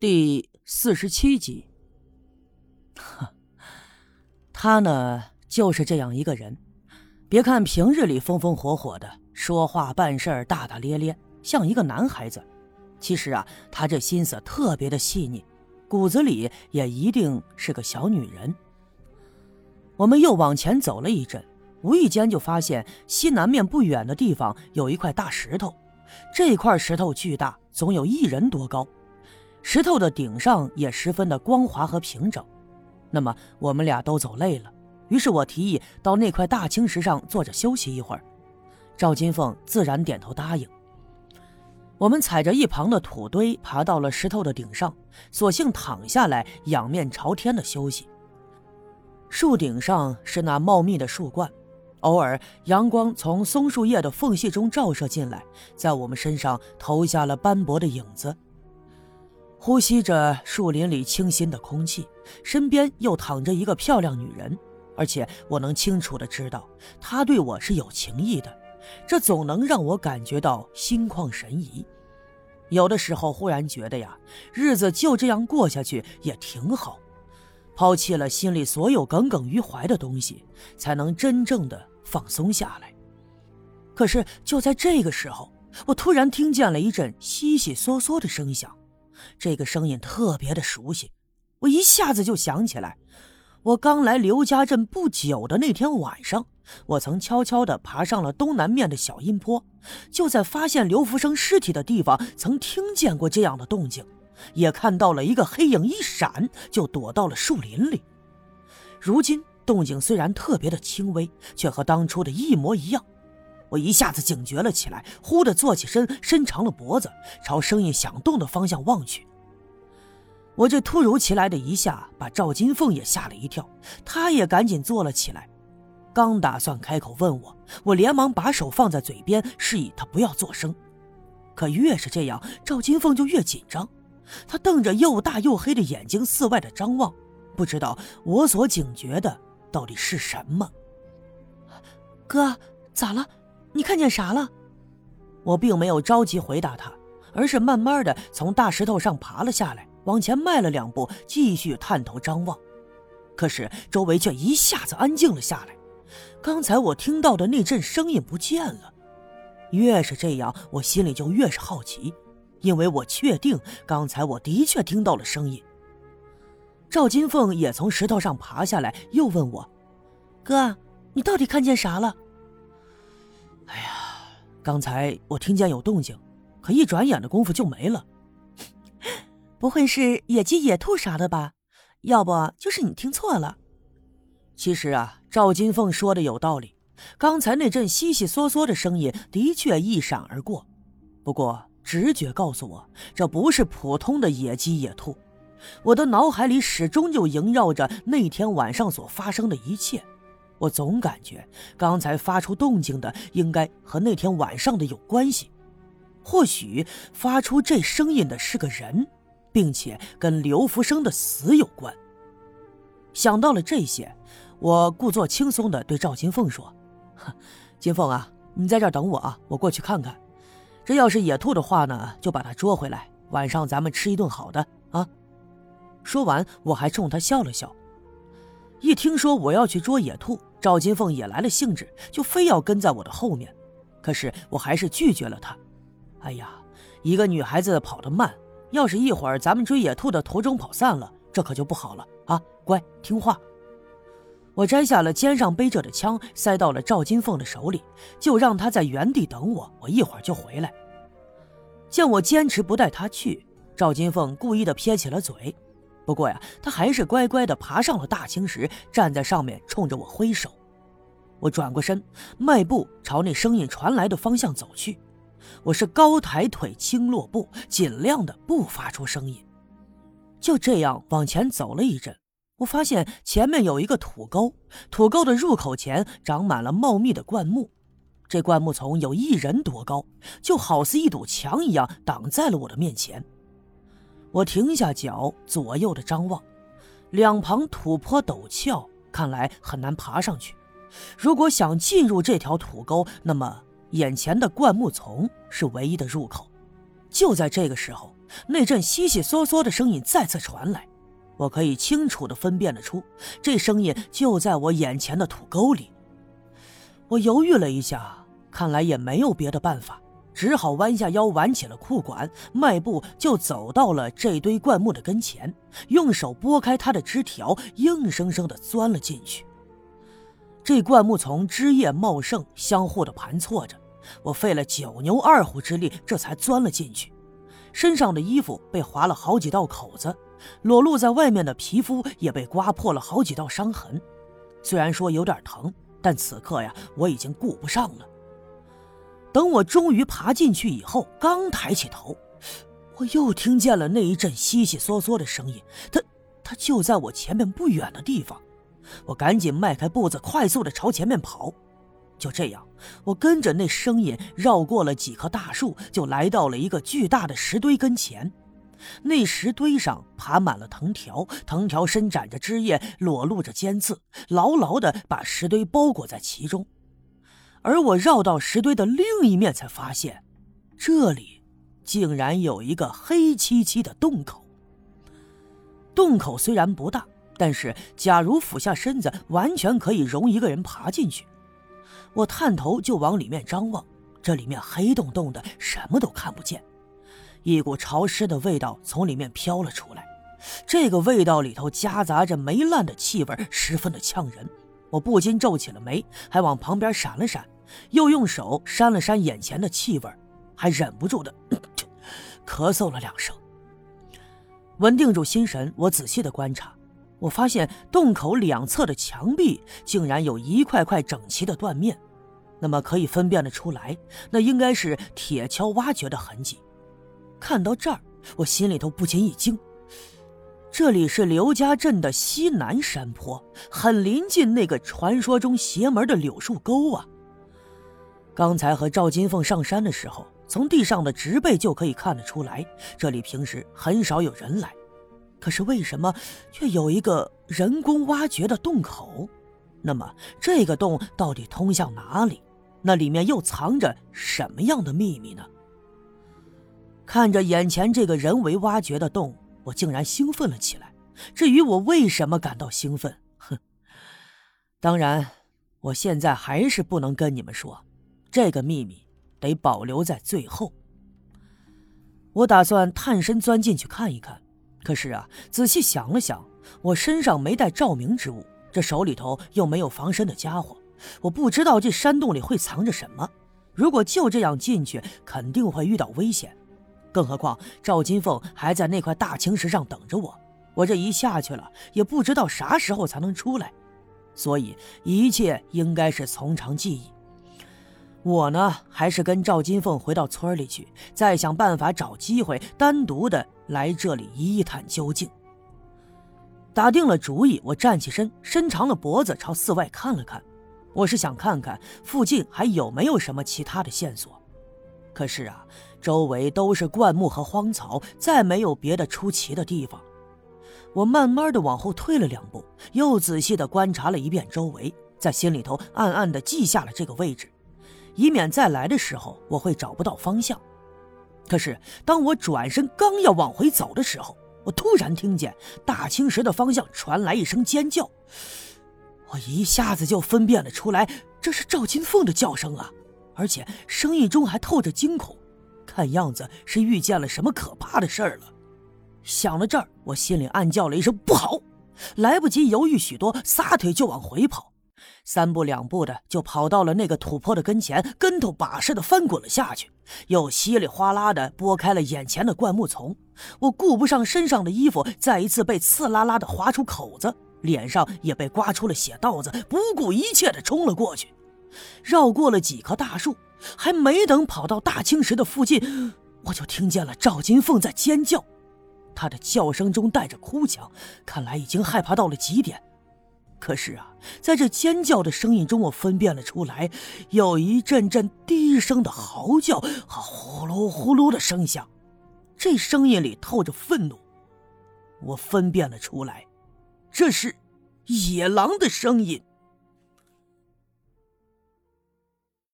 第四十七集。他呢，就是这样一个人。别看平日里风风火火的，说话办事大大咧咧，像一个男孩子，其实啊，他这心思特别的细腻，骨子里也一定是个小女人。我们又往前走了一阵，无意间就发现西南面不远的地方有一块大石头，这块石头巨大，总有一人多高。石头的顶上也十分的光滑和平整，那么我们俩都走累了，于是我提议到那块大青石上坐着休息一会儿。赵金凤自然点头答应。我们踩着一旁的土堆爬到了石头的顶上，索性躺下来，仰面朝天的休息。树顶上是那茂密的树冠，偶尔阳光从松树叶的缝隙中照射进来，在我们身上投下了斑驳的影子。呼吸着树林里清新的空气，身边又躺着一个漂亮女人，而且我能清楚的知道她对我是有情意的，这总能让我感觉到心旷神怡。有的时候忽然觉得呀，日子就这样过下去也挺好，抛弃了心里所有耿耿于怀的东西，才能真正的放松下来。可是就在这个时候，我突然听见了一阵悉悉嗦嗦的声响。这个声音特别的熟悉，我一下子就想起来，我刚来刘家镇不久的那天晚上，我曾悄悄地爬上了东南面的小阴坡，就在发现刘福生尸体的地方，曾听见过这样的动静，也看到了一个黑影一闪就躲到了树林里。如今动静虽然特别的轻微，却和当初的一模一样。我一下子警觉了起来，忽地坐起身，伸长了脖子，朝声音响动的方向望去。我这突如其来的一下，把赵金凤也吓了一跳，她也赶紧坐了起来。刚打算开口问我，我连忙把手放在嘴边，示意她不要作声。可越是这样，赵金凤就越紧张，她瞪着又大又黑的眼睛，四外的张望，不知道我所警觉的到底是什么。哥，咋了？你看见啥了？我并没有着急回答他，而是慢慢的从大石头上爬了下来，往前迈了两步，继续探头张望。可是周围却一下子安静了下来，刚才我听到的那阵声音不见了。越是这样，我心里就越是好奇，因为我确定刚才我的确听到了声音。赵金凤也从石头上爬下来，又问我：“哥，你到底看见啥了？”哎呀，刚才我听见有动静，可一转眼的功夫就没了。不会是野鸡、野兔啥的吧？要不就是你听错了。其实啊，赵金凤说的有道理，刚才那阵悉悉嗦嗦的声音的确一闪而过。不过直觉告诉我，这不是普通的野鸡、野兔。我的脑海里始终就萦绕着那天晚上所发生的一切。我总感觉刚才发出动静的应该和那天晚上的有关系，或许发出这声音的是个人，并且跟刘福生的死有关。想到了这些，我故作轻松地对赵金凤说：“金凤啊，你在这儿等我啊，我过去看看。这要是野兔的话呢，就把它捉回来，晚上咱们吃一顿好的啊。”说完，我还冲他笑了笑。一听说我要去捉野兔，赵金凤也来了兴致，就非要跟在我的后面。可是我还是拒绝了她。哎呀，一个女孩子跑得慢，要是一会儿咱们追野兔的途中跑散了，这可就不好了啊！乖，听话。我摘下了肩上背着的枪，塞到了赵金凤的手里，就让她在原地等我，我一会儿就回来。见我坚持不带她去，赵金凤故意的撇起了嘴。不过呀，他还是乖乖的爬上了大青石，站在上面冲着我挥手。我转过身，迈步朝那声音传来的方向走去。我是高抬腿，轻落步，尽量的不发出声音。就这样往前走了一阵，我发现前面有一个土沟，土沟的入口前长满了茂密的灌木。这灌木丛有一人多高，就好似一堵墙一样挡在了我的面前。我停下脚，左右的张望，两旁土坡陡峭，看来很难爬上去。如果想进入这条土沟，那么眼前的灌木丛是唯一的入口。就在这个时候，那阵悉悉嗦嗦的声音再次传来，我可以清楚的分辨得出，这声音就在我眼前的土沟里。我犹豫了一下，看来也没有别的办法，只好弯下腰挽起了裤管，迈步就走到了这堆灌木的跟前，用手拨开它的枝条，硬生生的钻了进去。这灌木丛枝叶茂盛，相互的盘错着，我费了九牛二虎之力，这才钻了进去。身上的衣服被划了好几道口子，裸露在外面的皮肤也被刮破了好几道伤痕。虽然说有点疼，但此刻呀，我已经顾不上了。等我终于爬进去以后，刚抬起头，我又听见了那一阵悉悉嗦嗦的声音。它，它就在我前面不远的地方。我赶紧迈开步子，快速的朝前面跑。就这样，我跟着那声音绕过了几棵大树，就来到了一个巨大的石堆跟前。那石堆上爬满了藤条，藤条伸展着枝叶，裸露着尖刺，牢牢的把石堆包裹在其中。而我绕到石堆的另一面，才发现，这里竟然有一个黑漆漆的洞口。洞口虽然不大，但是假如俯下身子，完全可以容一个人爬进去。我探头就往里面张望，这里面黑洞洞的，什么都看不见。一股潮湿的味道从里面飘了出来，这个味道里头夹杂着霉烂的气味，十分的呛人。我不禁皱起了眉，还往旁边闪了闪，又用手扇了扇眼前的气味，还忍不住的咳嗽了两声。稳定住心神，我仔细的观察。我发现洞口两侧的墙壁竟然有一块块整齐的断面，那么可以分辨得出来，那应该是铁锹挖掘的痕迹。看到这儿，我心里头不禁一惊，这里是刘家镇的西南山坡，很临近那个传说中邪门的柳树沟啊。刚才和赵金凤上山的时候，从地上的植被就可以看得出来，这里平时很少有人来。可是为什么却有一个人工挖掘的洞口？那么这个洞到底通向哪里？那里面又藏着什么样的秘密呢？看着眼前这个人为挖掘的洞，我竟然兴奋了起来。至于我为什么感到兴奋，哼，当然，我现在还是不能跟你们说，这个秘密得保留在最后。我打算探身钻进去看一看。可是啊，仔细想了想，我身上没带照明之物，这手里头又没有防身的家伙，我不知道这山洞里会藏着什么。如果就这样进去，肯定会遇到危险。更何况赵金凤还在那块大青石上等着我，我这一下去了，也不知道啥时候才能出来。所以一切应该是从长计议。我呢，还是跟赵金凤回到村里去，再想办法找机会单独的。来这里一探究竟。打定了主意，我站起身，伸长了脖子朝寺外看了看。我是想看看附近还有没有什么其他的线索。可是啊，周围都是灌木和荒草，再没有别的出奇的地方。我慢慢的往后退了两步，又仔细的观察了一遍周围，在心里头暗暗的记下了这个位置，以免再来的时候我会找不到方向。可是，当我转身刚要往回走的时候，我突然听见大青石的方向传来一声尖叫，我一下子就分辨了出来，这是赵金凤的叫声啊，而且声音中还透着惊恐，看样子是遇见了什么可怕的事儿了。想到这儿，我心里暗叫了一声不好，来不及犹豫许多，撒腿就往回跑，三步两步的就跑到了那个土坡的跟前，跟头把似的翻滚了下去。又稀里哗啦的拨开了眼前的灌木丛，我顾不上身上的衣服再一次被刺啦啦的划出口子，脸上也被刮出了血道子，不顾一切的冲了过去，绕过了几棵大树，还没等跑到大青石的附近，我就听见了赵金凤在尖叫，她的叫声中带着哭腔，看来已经害怕到了极点。可是啊，在这尖叫的声音中，我分辨了出来，有一阵阵低声的嚎叫和呼噜呼噜的声响，这声音里透着愤怒。我分辨了出来，这是野狼的声音。